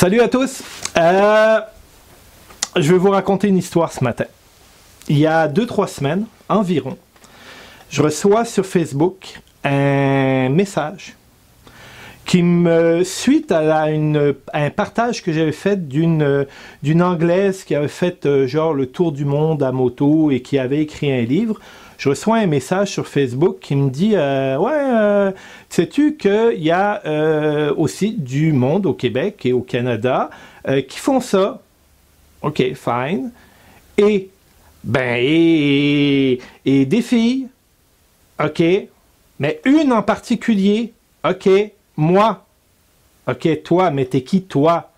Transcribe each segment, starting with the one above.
Salut à tous. Euh, je vais vous raconter une histoire ce matin. Il y a 2-3 semaines environ, je reçois sur Facebook un message qui me suite à, un partage que j'avais fait d'une anglaise qui avait fait euh, genre le tour du monde à moto et qui avait écrit un livre je reçois un message sur Facebook qui me dit euh, Ouais, euh, sais-tu qu'il y a euh, aussi du monde au Québec et au Canada qui font ça? Ok, fine. Et, ben, et, et des filles, ok, mais une en particulier, ok, moi, ok, toi, mais t'es qui toi?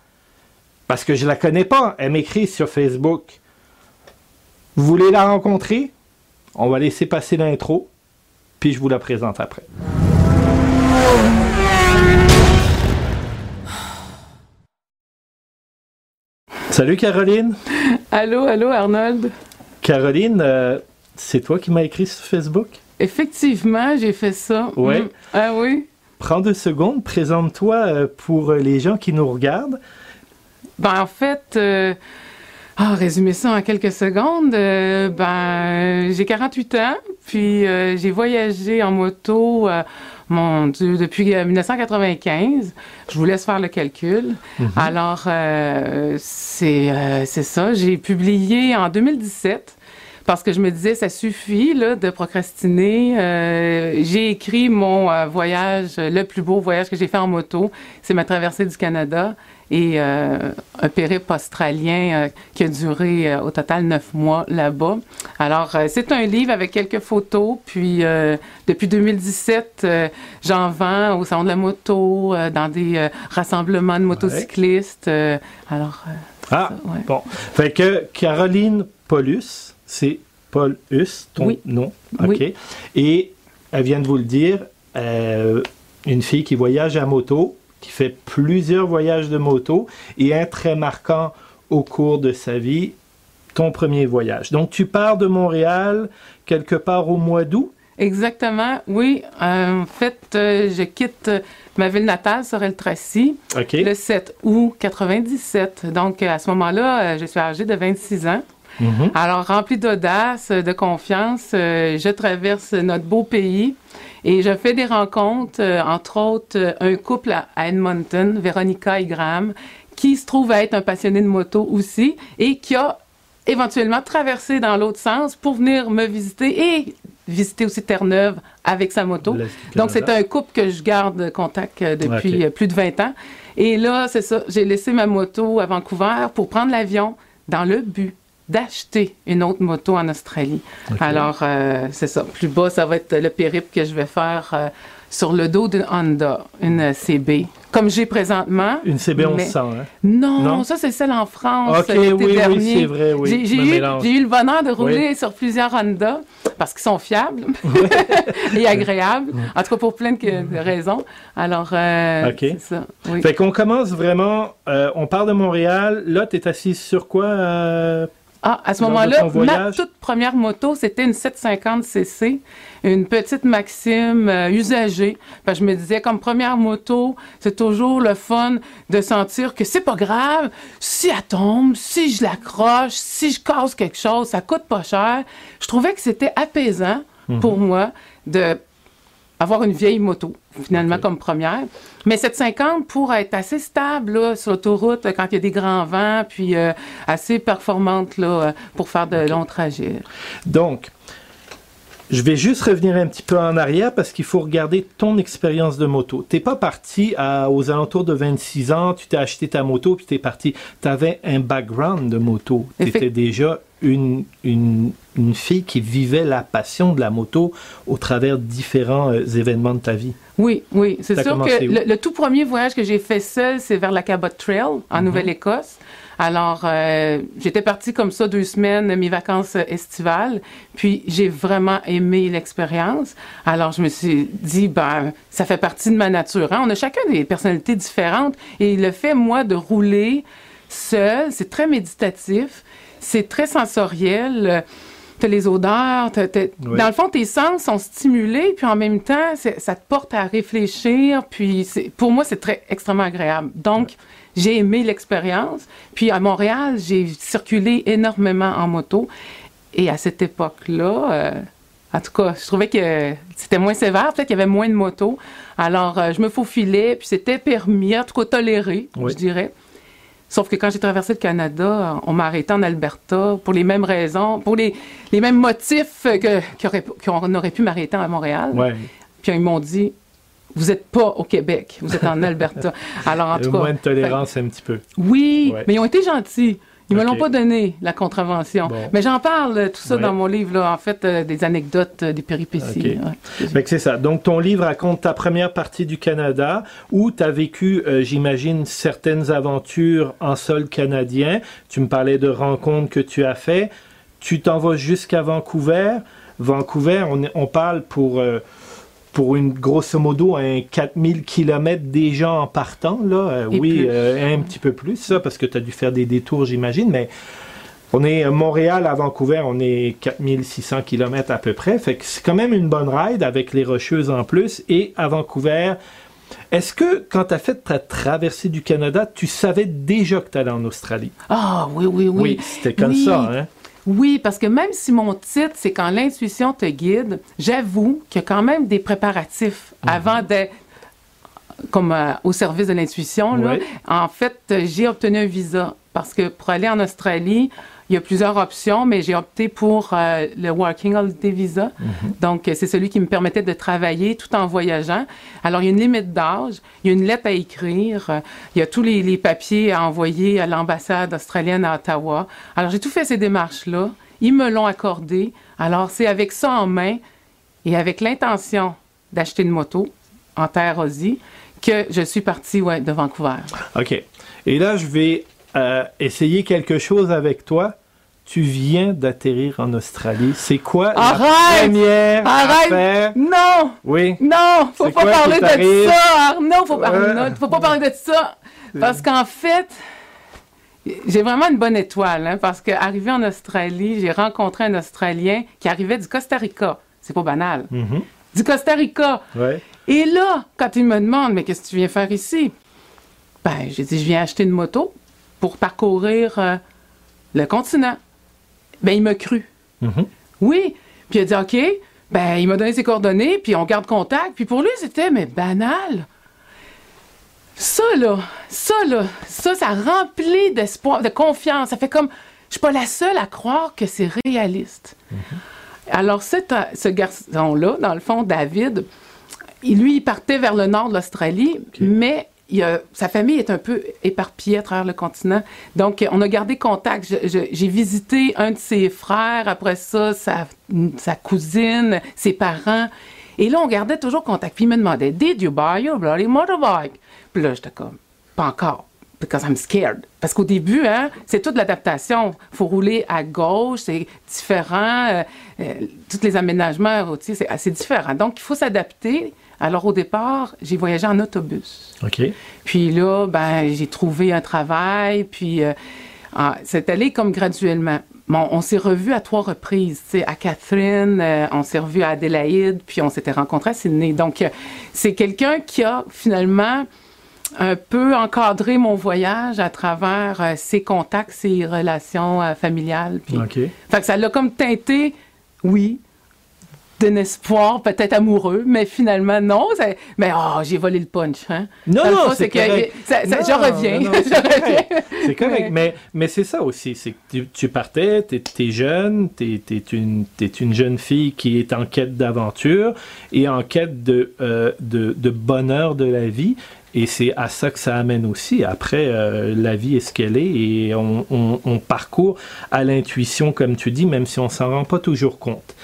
Parce que je la connais pas, elle m'écrit sur Facebook. Vous voulez la rencontrer? On va laisser passer l'intro, puis je vous la présente après. Salut Caroline. Allô, allô Arnold. Caroline, euh, c'est toi qui m'as écrit sur Facebook? Effectivement, j'ai fait ça. Oui. Mm. Ah oui? Prends deux secondes, présente-toi euh, pour les gens qui nous regardent. Ben, en fait, euh, ah, résumer ça en quelques secondes, euh, ben j'ai 48 ans, puis euh, j'ai voyagé en moto, euh, mon Dieu, depuis 1995. Je vous laisse faire le calcul. Mm-hmm. Alors, c'est c'est ça. J'ai publié en 2017 parce que je me disais, ça suffit là, de procrastiner. j'ai écrit mon voyage, le plus beau voyage que j'ai fait en moto, c'est ma traversée du Canada et euh, un périple australien euh, qui a duré euh, au total neuf mois là-bas. Alors, c'est un livre avec quelques photos, puis depuis 2017, j'en vends au Salon de la moto, dans des rassemblements de motocyclistes. alors, ah, bon. Fait que Caroline Paulus, c'est Paulus, ton nom, OK. Et elle vient de vous le dire, une fille qui voyage à moto, qui fait plusieurs voyages de moto et un très marquant au cours de sa vie, ton premier voyage. Donc tu pars de Montréal quelque part au mois d'août? Exactement, oui. Euh, en fait, euh, je quitte ma ville natale, Sorel-Tracy, le 7 août 97. Donc, à ce moment-là, euh, je suis âgée de 26 ans. Mm-hmm. Alors, rempli d'audace, de confiance, je traverse notre beau pays et je fais des rencontres, euh, entre autres, euh, un couple à, Edmonton, Véronica et Graham, qui se trouve à être un passionné de moto aussi et qui a éventuellement traversé dans l'autre sens pour venir me visiter et visiter aussi Terre-Neuve avec sa moto. Donc, c'est un couple que je garde contact euh, depuis plus de 20 ans. Et là, c'est ça, j'ai laissé ma moto à Vancouver pour prendre l'avion dans le but d'acheter une autre moto en Australie. Alors, euh, c'est ça. Plus bas, ça va être le périple que je vais faire euh, sur le dos d'une Honda, une CB. Comme j'ai présentement. Une CB 1100, hein? Non, ça, c'est celle en France. OK, oui, oui, c'est vrai, oui. J'ai eu, le bonheur de rouler sur plusieurs Honda parce qu'ils sont fiables et agréables. En tout cas, pour plein de, raisons. Alors, euh, c'est ça. Fait qu'on commence vraiment, on part de Montréal. Là, tu es assis sur quoi? Ah, à ce moment-là, ma toute première moto, c'était une 750cc, une petite Maxime euh, usagée. Ben, je me disais, comme première moto, c'est toujours le fun de sentir que c'est pas grave. Si elle tombe, si je l'accroche, si je casse quelque chose, ça coûte pas cher. Je trouvais que c'était apaisant mhm. pour moi de avoir une vieille moto, finalement, comme première. Mais cette 50 pour être assez stable là, sur l'autoroute quand il y a des grands vents, puis euh, assez performante là, euh, pour faire de longs trajets. Donc, je vais juste revenir un petit peu en arrière parce qu'il faut regarder ton expérience de moto. T'es pas parti aux alentours de 26 ans, tu t'es acheté ta moto puis t'es parti. Tu avais un background de moto. Tu étais déjà une, une, une, fille qui vivait la passion de la moto au travers de différents euh, événements de ta vie. Oui, oui. C'est sûr que le, tout premier voyage que j'ai fait seul, c'est vers la Cabot Trail en mhm. Nouvelle-Écosse. Alors, euh, j'étais partie comme ça deux semaines, mes vacances estivales, puis j'ai vraiment aimé l'expérience. Alors, je me suis dit, ben, ça fait partie de ma nature. Hein? On a chacun des personnalités différentes, et le fait, moi, de rouler seul, c'est très méditatif, c'est très sensoriel. tu as les odeurs. Dans le fond, tes sens sont stimulés, puis en même temps, ça te porte à réfléchir. Puis pour moi, c'est très extrêmement agréable. Donc, j'ai aimé l'expérience. Puis à Montréal, j'ai circulé énormément en moto. Et à cette époque-là, euh, en tout cas, je trouvais que c'était moins sévère, peut-être qu'il y avait moins de motos. Alors, euh, je me faufilais, puis c'était permis, en tout cas toléré, je dirais. Sauf que quand j'ai traversé le Canada, on m'a arrêté en Alberta pour les mêmes raisons, pour les, les mêmes motifs qu'on aurait pu m'arrêter à Montréal. Puis ils m'ont dit, vous n'êtes pas au Québec, vous êtes en Alberta. Alors, en tout cas. Moins de tolérance un petit peu. Oui, mais ils ont été gentils. Ils ne me l'ont pas donné, la contravention. Mais j'en parle, euh, tout ça, dans mon livre, là, en fait, euh, des anecdotes, euh, des péripéties. c'est ça. Donc, ton livre raconte ta première partie du Canada, où tu as vécu, j'imagine, certaines aventures en sol canadien. Tu me parlais de rencontres que tu as fait. Tu t'en vas jusqu'à Vancouver. Vancouver, on, on parle pour pour une grosso modo un 4000 km déjà en partant là euh, oui euh, un petit peu plus ça parce que tu as dû faire des détours j'imagine mais on est à Montréal à Vancouver on est 4600 km à peu près fait que c'est quand même une bonne ride avec les rocheuses en plus et à Vancouver est-ce que quand tu as fait ta traversée du Canada, tu savais déjà que tu allais en Australie? Ah oui, oui, oui. Oui, c'était comme ça, hein? Oui, parce que même si mon titre, c'est quand l'intuition te guide, j'avoue qu'il y a quand même des préparatifs mhm. avant d'être comme euh, au service de l'intuition. En fait, j'ai obtenu un visa parce que pour aller en Australie, il y a plusieurs options, mais j'ai opté pour euh, le Working Holiday Visa. Mhm. Donc, c'est celui qui me permettait de travailler tout en voyageant. Alors, il y a une limite d'âge, il y a une lettre à écrire, euh, il y a tous les, les papiers à envoyer à l'ambassade australienne à Ottawa. Alors, j'ai tout fait ces démarches-là. Ils me l'ont accordé. Alors, c'est avec ça en main et avec l'intention d'acheter une moto en terre Aussie que je suis partie ouais, de Vancouver. OK. Et là, je vais euh, essayer quelque chose avec toi tu viens d'atterrir en Australie. C'est quoi la première Arrête! Non! Oui. Non! Faut pas parler de ça, Arnaud! Faut, faut pas parler de ça! Parce qu'en fait, j'ai vraiment une bonne étoile, hein, parce qu'arrivé en Australie, j'ai rencontré un Australien qui arrivait du Costa Rica. C'est pas banal. Mm-hmm. Du Costa Rica. Ouais. Et là, quand il me demande, mais qu'est-ce que tu viens faire ici? Ben, j'ai dit, je viens acheter une moto pour parcourir euh, le continent. Ben, il m'a cru. Mm-hmm. Oui. Puis il a dit, OK. Ben, il m'a donné ses coordonnées, puis on garde contact. Puis pour lui, c'était, mais banal. Ça, là, ça, là, ça, ça remplit d'espoir, de confiance. Ça fait comme, je suis pas la seule à croire que c'est réaliste. Mm-hmm. Alors, ce garçon-là, dans le fond, David, lui, il partait vers le nord de l'Australie, mais sa famille est un peu éparpillée à travers le continent. Donc, on a gardé contact. J'ai visité un de ses frères, après ça, sa, sa, cousine, ses parents. Et là, on gardait toujours contact. Puis il me demandait, Did you buy your bloody motorbike? Puis là, j'étais comme, pas encore. Because I'm scared. Parce qu'au début, hein, c'est toute l'adaptation. Il faut rouler à gauche, c'est différent. Euh, euh, tous les aménagements routiers, c'est assez différent. Donc, il faut s'adapter. Alors, au départ, j'ai voyagé en autobus. OK. Puis là, ben, j'ai trouvé un travail, puis euh, ah, c'est allé comme graduellement. Bon, on s'est revus à trois reprises, tu sais, à Catherine, euh, on s'est revus à Adélaïde, puis on s'était rencontrés à Sydney. Donc, euh, c'est quelqu'un qui a finalement un peu encadré mon voyage à travers ses contacts, ses relations familiales. Puis, OK. Fait que ça l'a comme teinté, oui, d'un espoir peut-être amoureux, mais finalement, non. Mais oh, j'ai volé le punch. Hein? Non, non, c'est correct. je reviens. c'est correct. Mais, mais c'est ça aussi. C'est que tu, partais, tu es, jeune, tu es, une, une jeune fille qui est en quête d'aventure et en quête de, euh, de, de, bonheur de la vie. Et c'est à ça que ça amène aussi. Après, euh, la vie est ce qu'elle est et on, on, on parcourt à l'intuition, comme tu dis, même si on s'en rend pas toujours compte.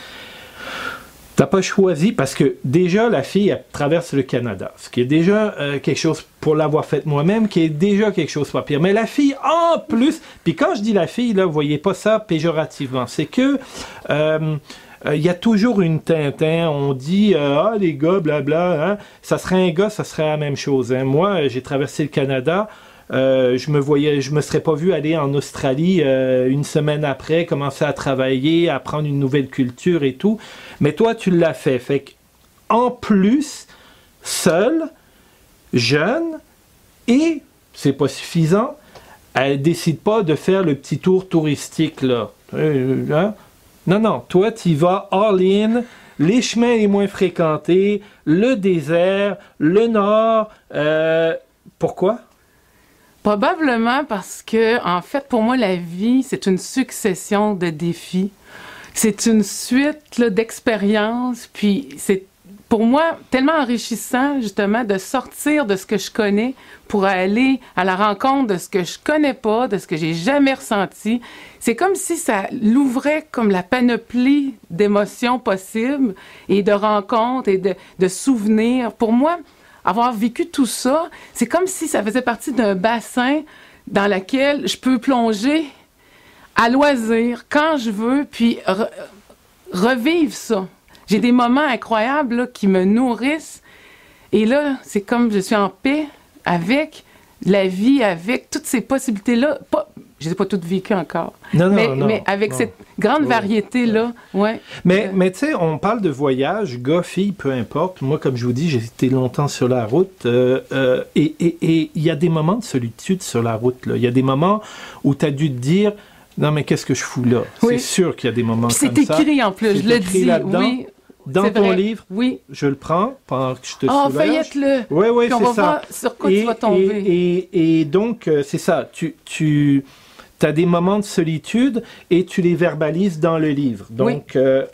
T'as pas choisi parce que déjà la fille traverse le Canada, ce qui est déjà euh, quelque chose pour l'avoir fait moi-même, qui est déjà quelque chose pas pire. Mais la fille en plus, puis quand je dis la fille là, vous voyez pas ça péjorativement, c'est que euh, il y a toujours une Tintin. On dit ah les gars, blabla. Hein. Ça serait un gars, ça serait la même chose. Hein. Moi, j'ai traversé le Canada. Je me voyais, je me serais pas vu aller en Australie une semaine après, commencer à travailler, apprendre une nouvelle culture et tout. Mais toi, tu l'as fait. Fait en plus, seul, jeune, et c'est pas suffisant, elle décide pas de faire le petit tour touristique là. Euh, hein? Non, non, toi tu vas all in, les chemins les moins fréquentés, le désert, le nord. Euh, pourquoi? Probablement parce que, en fait, pour moi, la vie, c'est une succession de défis. C'est une suite d'expériences, puis c'est pour moi, tellement enrichissant, justement, de sortir de ce que je connais pour aller à la rencontre de ce que je connais pas, de ce que j'ai jamais ressenti. C'est comme si ça l'ouvrait comme la panoplie d'émotions possibles et de rencontres et de, de souvenirs. Pour moi, avoir vécu tout ça, c'est comme si ça faisait partie d'un bassin dans lequel je peux plonger à loisir, quand je veux, puis revivre ça. J'ai des moments incroyables qui me nourrissent. Et là, c'est comme je suis en paix avec la vie, avec toutes ces possibilités-là. Je ne pas toutes vécues encore. Non, mais, non, mais avec cette grande variété-là, ouais. Mais, mais tu sais, on parle de voyage, gars, fille, peu importe. Moi, comme je vous dis, j'ai été longtemps sur la route. Euh, euh, et il y a des moments de solitude sur la route. Il y a des moments où tu as dû te dire non, mais qu'est-ce que je fous là? C'est sûr qu'il y a des moments comme ça. C'est écrit en plus, je le dis. Oui, dans ton livre, oui. je le prends pendant que je te oh, feuillette-le. Oui, oui, c'est ça. sur quoi tu vas tomber. Et, et, donc, euh, c'est ça. Tu, tu as des moments de solitude et tu les verbalises dans le livre. Donc, euh,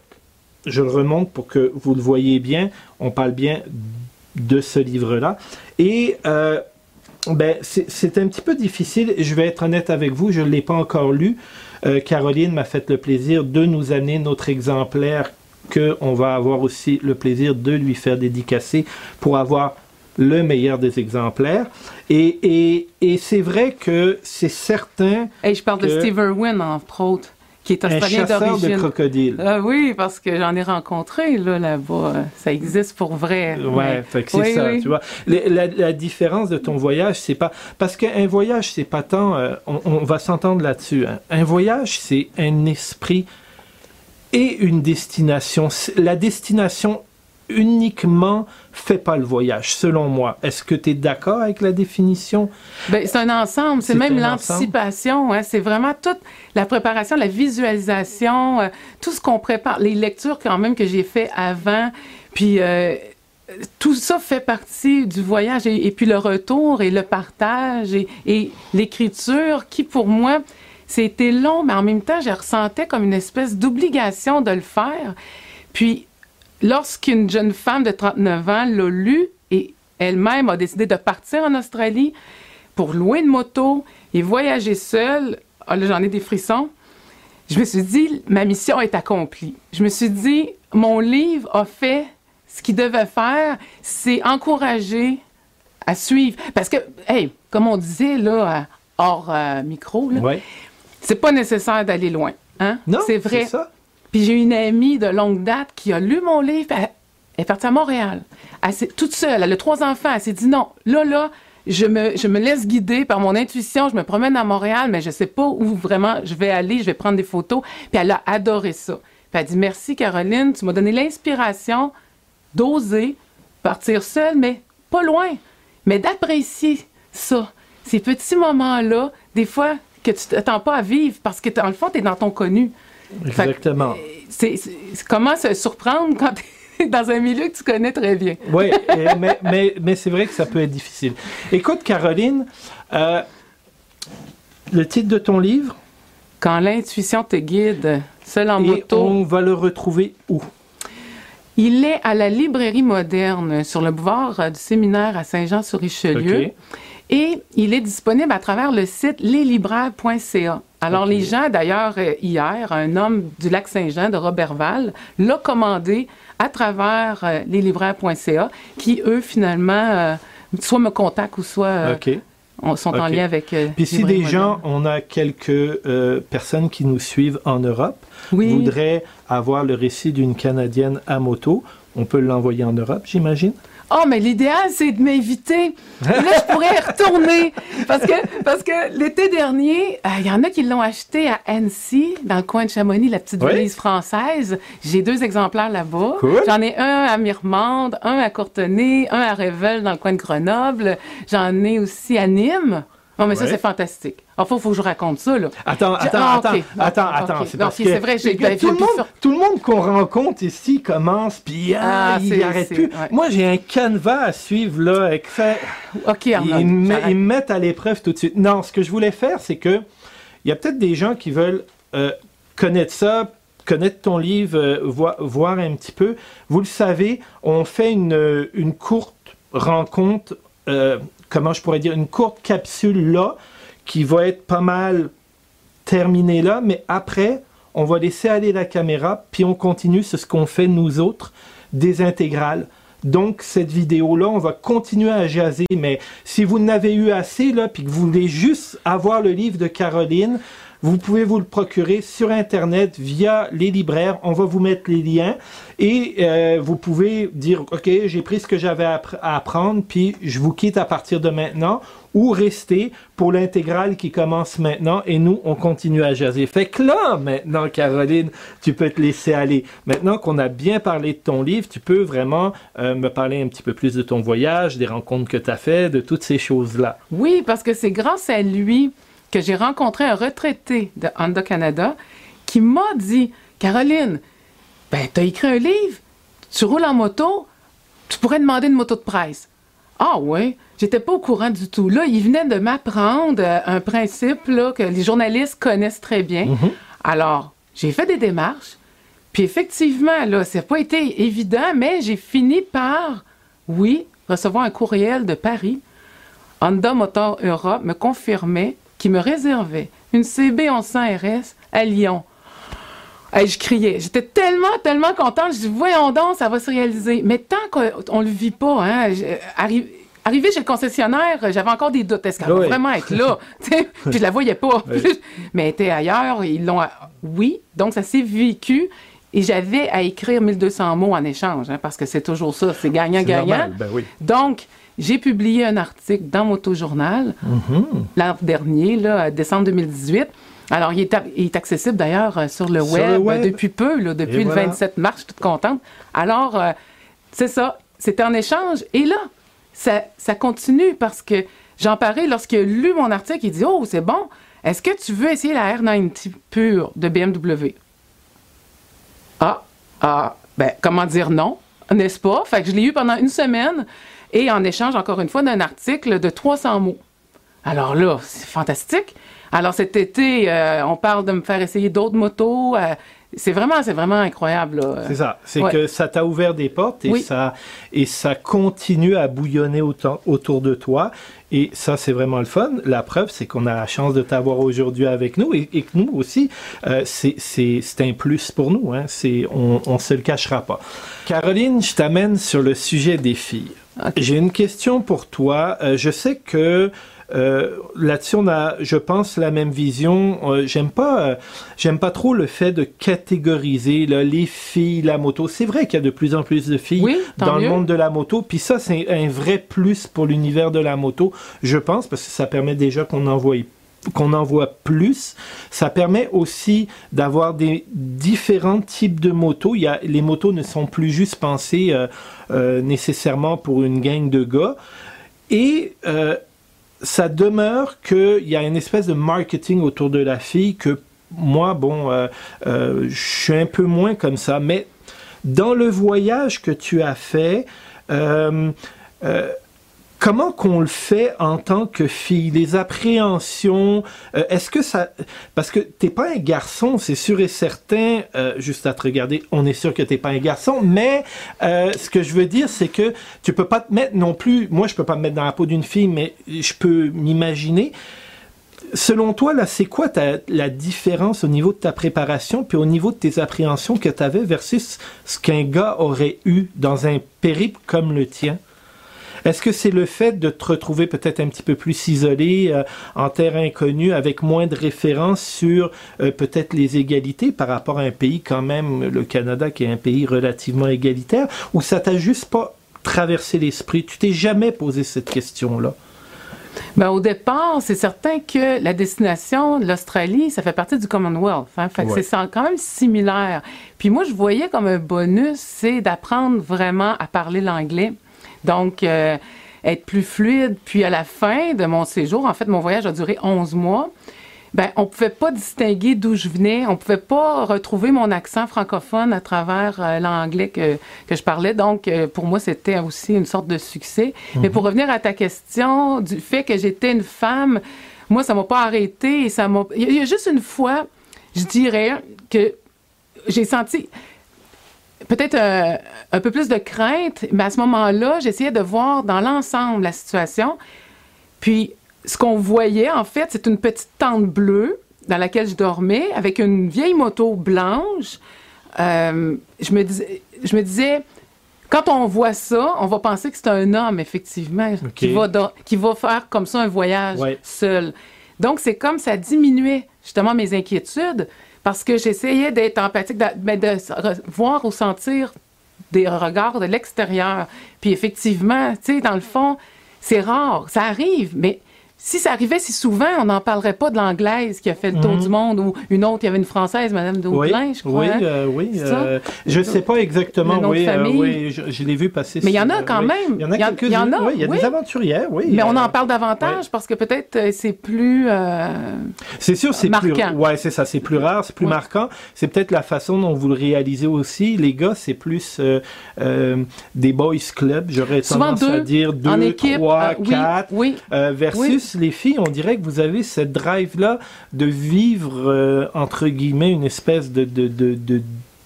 je le remonte pour que vous le voyez bien. On parle bien de ce livre-là. Et euh, ben, c'est un petit peu difficile. Je vais être honnête avec vous, je ne l'ai pas encore lu. Caroline m'a fait le plaisir de nous amener notre exemplaire qu'on va avoir aussi le plaisir de lui faire dédicacer pour avoir le meilleur des exemplaires. Et, et, et c'est vrai que c'est certain. Et je parle de Steve Irwin, entre autres, qui est australien d'origine. de crocodile. Ah oui, parce que j'en ai rencontré là, là-bas. Ça existe pour vrai. Ouais, c'est ça, tu vois. La, la, différence de ton voyage, c'est pas. Parce qu'un voyage, c'est pas tant. Euh, on, on, va s'entendre là-dessus. Hein. Un voyage, c'est un esprit et une destination. La destination uniquement fait pas le voyage, selon moi. Est-ce que tu es d'accord avec la définition? Ben, c'est un ensemble, c'est même l'anticipation, hein. c'est vraiment toute la préparation, la visualisation, euh, tout ce qu'on prépare, les lectures quand même que j'ai fait avant, puis euh, tout ça fait partie du voyage, et, puis le retour et le partage et, et l'écriture qui pour moi, c'était long, mais en même temps, je ressentais comme une espèce d'obligation de le faire. Puis, lorsqu'une jeune femme de 39 ans l'a lu et elle-même a décidé de partir en Australie pour louer une moto et voyager seule, oh là, j'en ai des frissons. Je me suis dit, ma mission est accomplie. Je me suis dit, mon livre a fait ce qu'il devait faire, c'est encourager à suivre. Parce que, hey, comme on disait là, hors euh, micro, là, c'est pas nécessaire d'aller loin. Hein? Non, c'est vrai. Ça. Puis j'ai une amie de longue date qui a lu mon livre. Elle, est partie à Montréal. Elle toute seule. Elle a trois enfants. Elle s'est dit non, là, là, je me, laisse guider par mon intuition. Je me promène à Montréal, mais je sais pas où vraiment je vais aller. Je vais prendre des photos. Puis elle a adoré ça. Puis elle a dit merci, Caroline. Tu m'as donné l'inspiration d'oser partir seule, mais pas loin. Mais d'apprécier ça. Ces petits moments-là, des fois, que tu t'attends pas à vivre parce que, dans le fond, tu es dans ton connu. Exactement. C'est comment se surprendre quand tu es dans un milieu que tu connais très bien? oui, mais, mais, mais c'est vrai que ça peut être difficile. Écoute, Caroline, euh, le titre de ton livre? Quand l'intuition te guide, seul en Et On va le retrouver où? Il est à la librairie moderne sur le boulevard du séminaire à Saint-Jean-sur-Richelieu. Et il est disponible à travers le site leslibraires.ca. Alors, les gens, d'ailleurs, euh, hier, un homme du lac Saint-Jean, de Robertval, l'a commandé à travers euh, leslibraires.ca, qui, eux, finalement, euh, soit me contactent ou soit sont en lien avec. Puis si des gens, on a quelques personnes qui nous suivent en Europe, voudraient avoir le récit d'une Canadienne à moto, on peut l'envoyer en Europe, j'imagine? Oh, mais l'idéal, c'est de m'inviter. Là, je pourrais y retourner. Parce que, parce que l'été dernier, euh, il y en a qui l'ont acheté à Annecy, dans le coin de Chamonix, la petite valise française. J'ai deux exemplaires là-bas. J'en ai un à Myrmande, un à Courtenay, un à Revel, dans le coin de Grenoble. J'en ai aussi à Nîmes. Non, mais ça, c'est fantastique. Enfin, il faut que je raconte ça, là. Attends, attends, ah, attends, attends, attends. C'est parce que, vrai, j'ai, tout, le monde, tout le monde qu'on rencontre ici commence, puis ah, il n'arrête plus. Moi, j'ai un canevas à suivre, là, avec fait... OK, Arnaud, ils, me, mettent à l'épreuve tout de suite. Non, ce que je voulais faire, c'est que il y a peut-être des gens qui veulent euh, connaître ça, connaître ton livre, euh, voir, un petit peu. Vous le savez, on fait une, une courte rencontre euh, comment je pourrais dire, une courte capsule là, qui va être pas mal terminée là, mais après, on va laisser aller la caméra, puis on continue, c'est ce qu'on fait nous autres, des intégrales. Donc, cette vidéo-là, on va continuer à jaser, mais si vous n'avez eu assez, là, puis que vous voulez juste avoir le livre de Caroline, vous pouvez vous le procurer sur Internet via les libraires. On va vous mettre les liens et euh, vous pouvez dire, OK, j'ai pris ce que j'avais à, apprendre, puis je vous quitte à partir de maintenant ou rester pour l'intégrale qui commence maintenant et nous, on continue à jaser. Fait que là, maintenant, Caroline, tu peux te laisser aller. Maintenant qu'on a bien parlé de ton livre, tu peux vraiment euh, me parler un petit peu plus de ton voyage, des rencontres que tu as fait, de toutes ces choses-là. Oui, parce que c'est grâce à lui que j'ai rencontré un retraité de Honda Canada qui m'a dit Caroline, ben, tu as écrit un livre, tu roules en moto, tu pourrais demander une moto de presse. Ah ouais, j'étais pas au courant du tout. Là, il venait de m'apprendre euh, un principe là, que les journalistes connaissent très bien. Mm-hmm. Alors, j'ai fait des démarches. Puis effectivement, là, ça n'a pas été évident, mais j'ai fini par, oui, recevoir un courriel de Paris. Honda Motor Europe me confirmait qui me réservait une CB 1100 RS à Lyon. je criais. J'étais tellement, tellement contente. Je dis, voyons donc, ça va se réaliser. Mais tant qu'on ne le vit pas, hein, arrivé chez le concessionnaire, j'avais encore des doutes. Est-ce qu'elle va vraiment être là? Puis je la voyais pas. Mais elle était ailleurs. Ils l'ont. Oui. Donc, ça s'est vécu. Et j'avais à écrire 1200 mots en échange, hein, parce que c'est toujours ça. C'est gagnant-gagnant. Ben oui. Donc, j'ai publié un article dans Motojournal mm l'an dernier, là, décembre 2018. Alors, il est, accessible d'ailleurs euh, sur, le web, depuis peu, depuis le 27 mars. Je suis toute contente. Alors, euh, c'est ça. C'était en échange. Et là, ça, ça continue parce que Jean Paré, lorsqu'il a lu mon article, il dit Oh, c'est bon. Est-ce que tu veux essayer la R90 pure de BMW? Ah, ah, ben, comment dire non, n'est-ce pas? Fait que je l'ai eu pendant une semaine et en échange, encore une fois, d'un article de 300 mots. Alors là, c'est fantastique. Alors cet été, euh, on parle de me faire essayer d'autres motos. Euh, c'est vraiment, c'est vraiment incroyable. C'est ça. C'est que ça t'a ouvert des portes et ça et ça continue à bouillonner autour de toi. Et ça, c'est vraiment le fun. La preuve, c'est qu'on a la chance de t'avoir aujourd'hui avec nous et, que nous aussi, euh, c'est un plus pour nous. Hein. On ne se le cachera pas. Caroline, je t'amène sur le sujet des filles. J'ai une question pour toi. Euh, je sais que euh, là-dessus, on a, je pense, la même vision. Euh, j'aime pas, j'aime pas trop le fait de catégoriser les filles, la moto. C'est vrai qu'il y a de plus en plus de filles dans le monde de la moto. Puis ça, c'est un vrai plus pour l'univers de la moto, je pense, parce que ça permet déjà qu'on envoie qu'on en voit plus. Ça permet aussi d'avoir des différents types de motos. Il y a, les motos ne sont plus juste pensées euh, euh, nécessairement pour une gang de gars. Et euh, ça demeure qu'il y a une espèce de marketing autour de la fille que moi, bon, je suis un peu moins comme ça. Mais dans le voyage que tu as fait, comment qu'on le fait en tant que fille? Les appréhensions, euh, est-ce que ça... Parce que t'es pas un garçon, c'est sûr et certain, euh, juste à te regarder, on est sûr que t'es pas un garçon, mais euh, ce que je veux dire, c'est que tu peux pas te mettre non plus, moi je peux pas me mettre dans la peau d'une fille, mais je peux m'imaginer... Selon toi, là, c'est quoi la différence au niveau de ta préparation puis au niveau de tes appréhensions que tu avais versus ce qu'un gars aurait eu dans un périple comme le tien? Est-ce que c'est le fait de te retrouver peut-être un petit peu plus isolé euh, en terrain inconnu avec moins de références sur euh, peut-être les égalités par rapport à un pays quand même, le Canada qui est un pays relativement égalitaire, ou ça t'a juste pas traversé l'esprit? Tu t'es jamais posé cette question-là? Ben, au départ, c'est certain que la destination de l'Australie, ça fait partie du Commonwealth. Hein? Fait que c'est quand même similaire. Puis moi, je voyais comme un bonus, c'est d'apprendre vraiment à parler l'anglais. Donc, euh, être plus fluide. Puis à la fin de mon séjour, en fait, mon voyage a duré 11 mois ben on pouvait pas distinguer d'où je venais, on pouvait pas retrouver mon accent francophone à travers euh, l'anglais que, que je parlais. Donc euh, pour moi c'était aussi une sorte de succès. Mais mhm. pour revenir à ta question du fait que j'étais une femme, moi ça m'a pas arrêté et ça m'a il y a juste une fois, je dirais que j'ai senti peut-être un, un peu plus de crainte, mais à ce moment-là, j'essayais de voir dans l'ensemble la situation. Puis ce qu'on voyait, en fait, c'est une petite tente bleue dans laquelle je dormais avec une vieille moto blanche. Euh, je, me disais, je me disais, quand on voit ça, on va penser que c'est un homme, effectivement, qui, va qui va faire comme ça un voyage seul. Donc, c'est comme ça diminuait justement mes inquiétudes parce que j'essayais d'être empathique, ben, de, voir ou sentir des regards de l'extérieur. Puis effectivement, tu sais, dans le fond, c'est rare, ça arrive, mais si ça arrivait si souvent, on n'en parlerait pas de l'anglaise qui a fait le tour mhm. du monde ou une autre, il y avait une française, Madame Daudelin, oui, je crois. Oui, hein? euh, oui. Euh, je ne sais pas exactement. oui, euh, oui, je, l'ai vu passer. Mais il y en a quand même. Il y en a quelques-unes. Il y en a. Oui, il y a des aventurières, oui. Mais on en parle davantage parce que peut-être c'est plus. c'est sûr, c'est plus. Ouais, c'est ça, c'est plus rare, c'est plus marquant. C'est peut-être la façon dont vous le réalisez aussi. Les gars, c'est plus des boys club. J'aurais tendance à dire deux, trois, quatre, versus les filles, on dirait que vous avez cette drive-là de vivre, euh, entre guillemets, une espèce de, de, de, de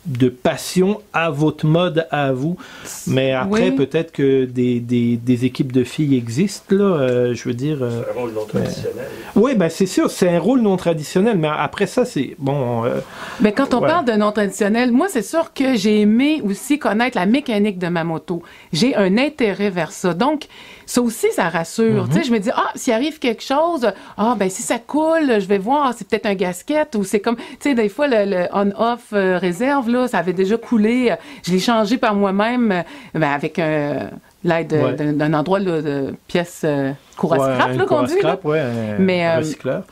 de passion à votre mode à vous. Mais après, peut-être que des, des, des, équipes de filles existent, là. Euh, je veux dire. Euh, c'est un rôle non traditionnel. Oui, ben c'est sûr, c'est un rôle non traditionnel. Mais après ça, c'est bon. mais quand on parle de non traditionnel, moi, c'est sûr que j'ai aimé aussi connaître la mécanique de ma moto. J'ai un intérêt vers ça. Donc, ça aussi, ça rassure. Tu sais, mhm. je me dis, ah, s'il arrive quelque chose, ah, ben si ça coule, je vais voir, c'est peut-être un gasket ou c'est comme, tu sais, des fois, le, on-off euh, réserve, là, ça avait déjà coulé. Je l'ai changé par moi-même euh, ben, avec un l'aide d'un endroit de pièces euh, cour à scrap, là, qu'on dit. Scrap, ouais, Mais, euh,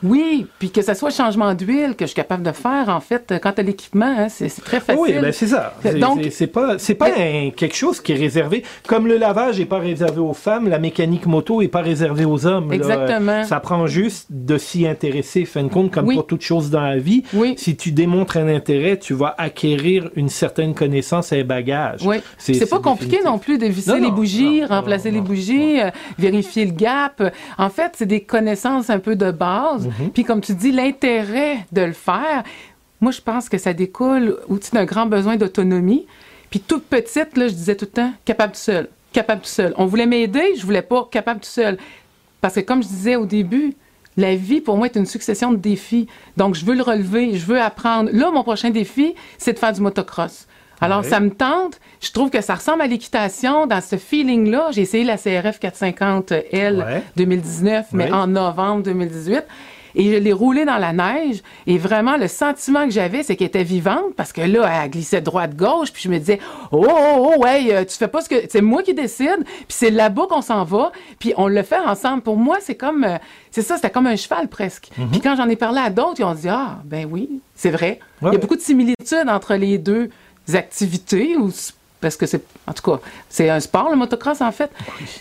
oui, puis que ce soit changement d'huile que je suis capable de faire, en fait, quand tu as l'équipement, hein, c'est très facile. Oui, ben c'est ça. Donc, c'est pas, c'est pas quelque chose qui est réservé. Comme le lavage n'est pas réservé aux femmes, la mécanique moto n'est pas réservée aux hommes. Exactement. Ça prend juste de s'y intéresser, fin de compte, comme pour toute chose dans la vie. Oui. Si tu démontres un intérêt, tu vas acquérir une certaine connaissance et un bagage. Oui. C'est pas compliqué non plus de visser les bougies, remplacer les bougies, euh, vérifier le gap. En fait, c'est des connaissances un peu de base. Mhm. Puis comme tu dis, l'intérêt de le faire, moi, je pense que ça découle aussi d'un grand besoin d'autonomie. Puis toute petite, là, je disais tout le temps, capable tout seul, capable tout seul. On voulait m'aider, je voulais pas capable tout seul. Parce que comme je disais au début, la vie, pour moi, est une succession de défis. Donc, je veux le relever, je veux apprendre. Là, mon prochain défi, c'est de faire du motocross. Alors, ça me tente. Je trouve que ça ressemble à l'équitation dans ce feeling-là. J'ai essayé la CRF 450L 2019, mais en novembre 2018 et je l'ai roulée dans la neige. Et vraiment, le sentiment que j'avais, c'est qu'elle était vivante parce que là, elle glissait droite-gauche. Puis je me disais, oh, oh, oh, ouais, euh, tu fais pas ce que. C'est moi qui décide. Puis c'est là-bas qu'on s'en va. Puis on le fait ensemble. Pour moi, c'est comme. Euh, c'est ça, c'était comme un cheval presque. Mhm. Puis quand j'en ai parlé à d'autres, ils ont dit, ah, ben oui, c'est vrai. Il y a beaucoup de similitudes entre les deux activités ou parce que c'est en tout cas c'est un sport le motocross en fait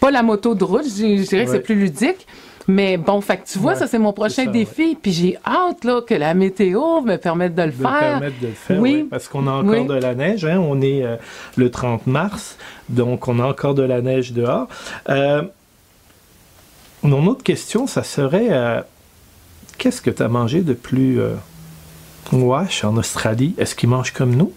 pas la moto de route je, dirais que c'est plus ludique mais bon, fait que tu vois, ça c'est mon prochain défi. Puis j'ai hâte là, que la météo me permette de le faire. Permette de le faire, oui. parce qu'on a encore de la neige. Hein? On est euh, le 30 mars, donc on a encore de la neige dehors. Euh, mon autre question, ça serait euh, qu'est-ce que tu as mangé de plus euh, wash en Australie? Est-ce qu'ils mangent comme nous?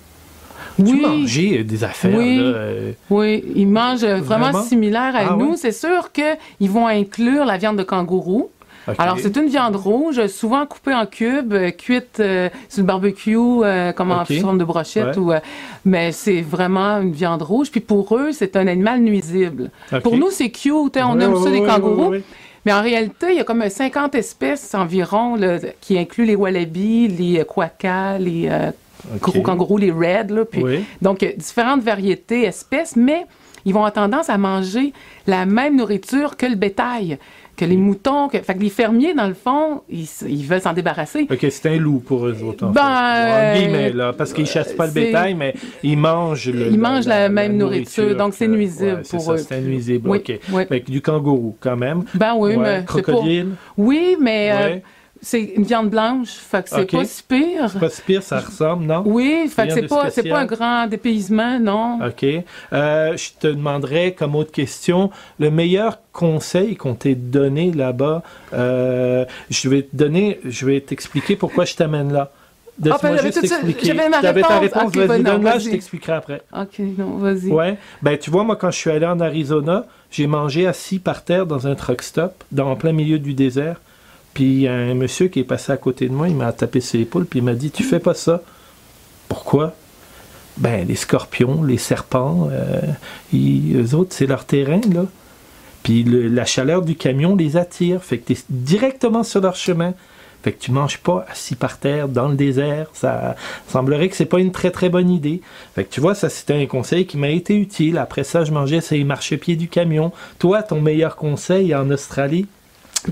Oui. manger des affaires. Oui, là, euh, oui. ils mangent vraiment, similaire à ah nous. C'est sûr qu'ils vont inclure la viande de kangourou. Alors, c'est une viande rouge, souvent coupée en cubes, euh, cuite euh, sur le barbecue, euh, comme en forme de brochette. Ou, mais c'est vraiment une viande rouge. Puis pour eux, c'est un animal nuisible. Pour nous, c'est cute. Hein, on aime ça, les kangourous. Mais en réalité, il y a comme 50 espèces environ qui incluent les wallabies, les quackas, les kangourous, les reds. Là, puis, Donc, différentes variétés, espèces, mais ils vont avoir tendance à manger la même nourriture que le bétail que les moutons, que, fait que les fermiers, dans le fond, ils, veulent s'en débarrasser. OK, c'est un loup pour eux. En ben, fait. là, parce qu'ils chassent pas le bétail, mais ils mangent le, Ils mangent la, même nourriture, donc c'est nuisible pour eux. C'est nuisible, OK. Fait du kangourou, quand même. Ben oui, mais... Crocodile? Oui, mais... Euh, c'est une viande blanche, fait que c'est pas si pire. C'est pas si pire, ça ressemble, non? Oui, fait que c'est pas, c'est pas un grand dépaysement, non. OK. Euh, je te demanderais, comme autre question, le meilleur conseil qu'on t'ait donné là-bas. Euh, je vais te donner, je vais t'expliquer pourquoi je t'amène là. Ah, ben. J'avais ma réponse. ta réponse, vas-y, donne-la, je t'expliquerai après. OK, non, vas-y. Ouais. Ben, tu vois, moi, quand je suis allé en Arizona, j'ai mangé assis par terre dans un truck stop, dans, en plein milieu du désert. Puis un monsieur qui est passé à côté de moi, il m'a tapé ses épaules, puis il m'a dit Tu fais pas ça. Pourquoi? Ben, les scorpions, les serpents, euh, eux autres, c'est leur terrain, là. Puis la chaleur du camion les attire. Fait que tu es directement sur leur chemin. Fait que tu manges pas assis par terre dans le désert. Ça semblerait que c'est pas une très très bonne idée. Fait que tu vois, ça c'était un conseil qui m'a été utile. Après ça, je mangeais ces marchepieds du camion. Toi, ton meilleur conseil en Australie?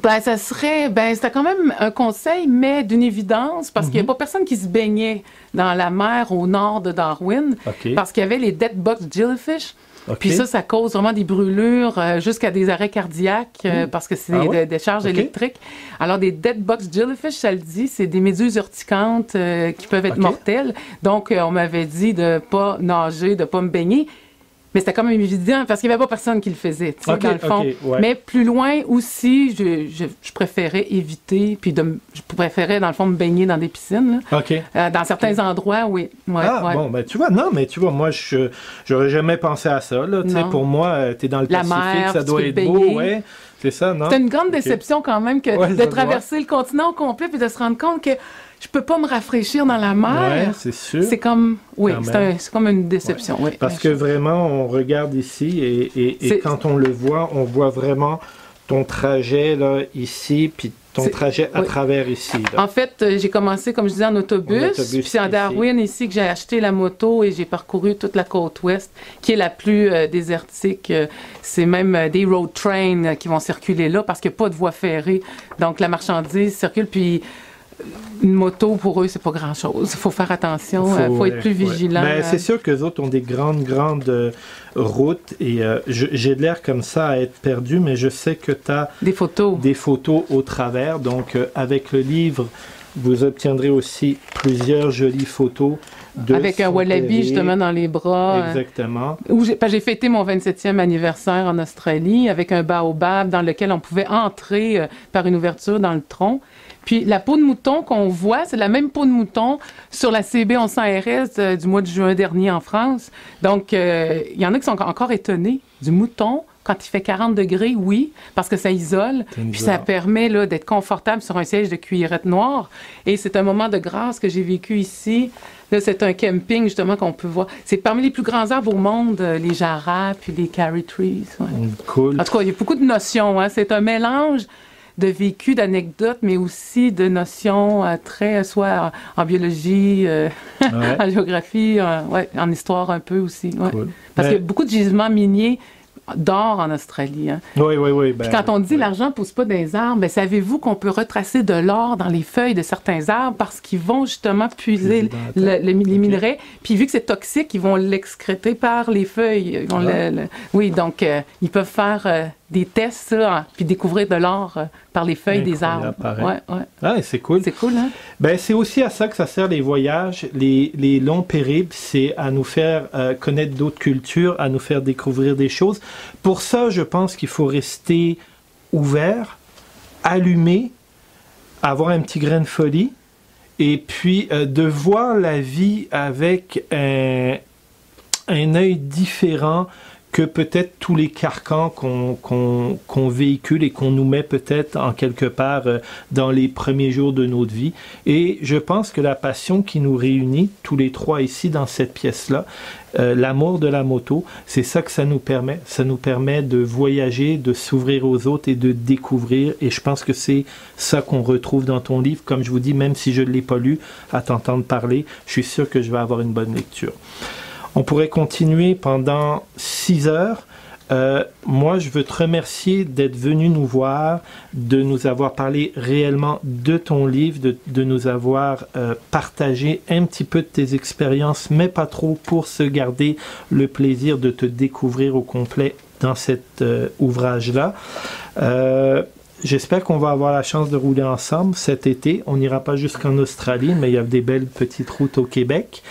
Ben, ça serait, ben, c'était quand même un conseil, mais d'une évidence, parce qu'il n'y a mhm. pas personne qui se baignait dans la mer au nord de Darwin, parce qu'il y avait les dead box jellyfish. Puis ça, ça cause vraiment des brûlures euh, jusqu'à des arrêts cardiaques euh, parce que c'est ah des, charges électriques. Alors, des dead box jellyfish, ça le dit, c'est des méduses urticantes euh, qui peuvent être mortelles. Donc, on m'avait dit de pas nager, de pas me baigner. Mais c'était quand même évident parce qu'il n'y avait pas personne qui le faisait, tu sais, dans le fond. Mais plus loin aussi, je, je, préférais éviter, puis de, je préférais, dans le fond, me baigner dans des piscines. Euh, dans certains endroits, oui. ah, bon, ben tu vois, non, mais tu vois, moi, je n'aurais jamais pensé à ça. Là, pour moi, euh, tu es dans le La Pacifique, ça doit être beau. Ouais. C'est ça, non? C'est une grande déception quand même que de traverser le continent au complet puis de se rendre compte que je peux pas me rafraîchir dans la mer. c'est sûr. C'est comme, oui, c'est comme une déception. Oui, Parce que vraiment, on regarde ici et, et, quand on le voit, on voit vraiment ton trajet là, ici, puis ton trajet à travers ici. En fait, euh, j'ai commencé, comme je disais, en autobus. puis c'est en Darwin ici que j'ai acheté la moto et j'ai parcouru toute la côte ouest, qui est la plus euh, désertique. Euh, c'est même des road trains qui vont circuler là parce qu'il n'y a pas de voie ferrée. Donc la marchandise circule. Puis une moto, pour eux, c'est pas grand-chose. Il faut faire attention, il faut, être plus vigilant. Ben, c'est sûr que les autres ont des grandes, grandes euh, routes et euh, j'ai de l'air comme ça à être perdu, mais je sais que tu as des photos. des photos au travers. Donc, euh, avec le livre, vous obtiendrez aussi plusieurs jolies photos. De avec un wallaby justement dans les bras. Exactement. J'ai fêté mon 27e anniversaire en Australie avec un baobab dans lequel on pouvait entrer par une ouverture dans le tronc. Puis la peau de mouton qu'on voit, c'est la même peau de mouton sur la CB 1100 RS du mois de juin dernier en France. Donc, euh, il y en a qui sont encore étonnés du mouton. Quand il fait 40 degrés, oui, parce que ça isole, puis ça permet d'être confortable sur un siège de cuillerette noire. Et c'est un moment de grâce que j'ai vécu ici. Là, c'est un camping, justement, qu'on peut voir. C'est parmi les plus grands arbres au monde, euh, les jarras, puis les carry trees. Cool. En tout cas, il y a beaucoup de notions. Hein. C'est un mélange de vécu, d'anecdotes, mais aussi de notions euh, très, soit en, biologie, euh, en géographie, ouais, en histoire un peu aussi. Parce qu'il y a beaucoup de gisements miniers d'or en Australie. Hein. Oui, oui, oui. Ben, quand on dit l'argent ne pousse pas dans les arbres, ben, savez-vous qu'on peut retracer de l'or dans les feuilles de certains arbres parce qu'ils vont justement puiser les minerais. Puis vu que c'est toxique, ils vont l'excréter par les feuilles. Ah. oui, donc euh, ils peuvent faire des tests, puis découvrir de l'or euh, par les feuilles des arbres. Ouais, ouais. Ah, c'est cool. C'est cool, hein? Ben, c'est aussi à ça que ça sert les voyages, les, les longs périples, c'est à nous faire euh, connaître d'autres cultures, à nous faire découvrir des choses. Pour ça, je pense qu'il faut rester ouvert, allumé, avoir un petit grain de folie, et puis euh, de voir la vie avec un, un œil différent que peut-être tous les carcans qu'on véhicule et qu'on nous met peut-être en quelque part euh, dans les premiers jours de notre vie. Et je pense que la passion qui nous réunit, tous les trois ici dans cette pièce-là, euh, l'amour de la moto, c'est ça que ça nous permet. Ça nous permet de voyager, de s'ouvrir aux autres et de découvrir. Et je pense que c'est ça qu'on retrouve dans ton livre. Comme je vous dis, même si je ne l'ai pas lu, à t'entendre parler, je suis sûr que je vais avoir une bonne lecture. On pourrait continuer pendant six heures. Euh, moi, je veux te remercier d'être venu nous voir, de nous avoir parlé réellement de ton livre, de, nous avoir euh, partagé un petit peu de tes expériences, mais pas trop pour se garder le plaisir de te découvrir au complet dans cet euh, ouvrage-là. J'espère qu'on va avoir la chance de rouler ensemble cet été. On n'ira pas jusqu'en Australie, mais il y a des belles petites routes au Québec.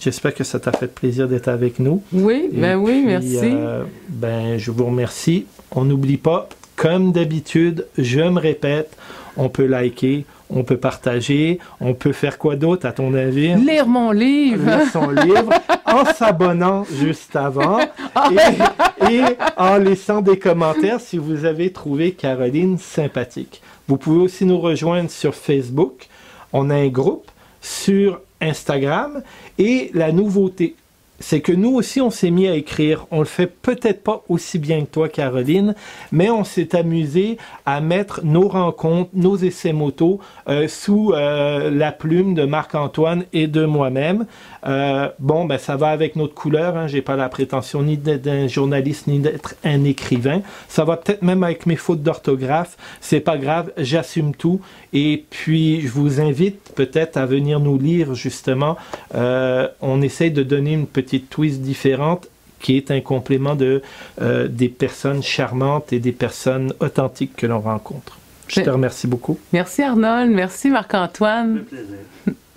J'espère que ça t'a fait plaisir d'être avec nous. Oui, ben oui, merci. Euh, ben, je vous remercie. On n'oublie pas, comme d'habitude, je me répète, on peut liker, on peut partager, on peut faire quoi d'autre à ton avis? Lire mon livre. Lire son livre en s'abonnant juste avant et, et, en laissant des commentaires si vous avez trouvé Caroline sympathique. Vous pouvez aussi nous rejoindre sur Facebook. On a un groupe sur Instagram. Et la nouveauté, c'est que nous aussi, on s'est mis à écrire. On le fait peut-être pas aussi bien que toi, Caroline, mais on s'est amusé à mettre nos rencontres, nos essais moto euh, sous euh, la plume de Marc-Antoine et de moi-même. Euh, bon, ben ça va avec notre couleur. Hein. J'ai pas la prétention ni d'être un journaliste ni d'être un écrivain. Ça va peut-être même avec mes fautes d'orthographe. C'est pas grave, j'assume tout. Et puis, je vous invite peut-être à venir nous lire justement. On essaie de donner une petite twist différente qui est un complément de euh, des personnes charmantes et des personnes authentiques que l'on rencontre. Je te remercie beaucoup. Merci Arnold, merci Marc-Antoine.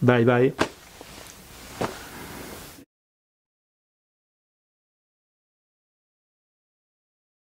Bye bye.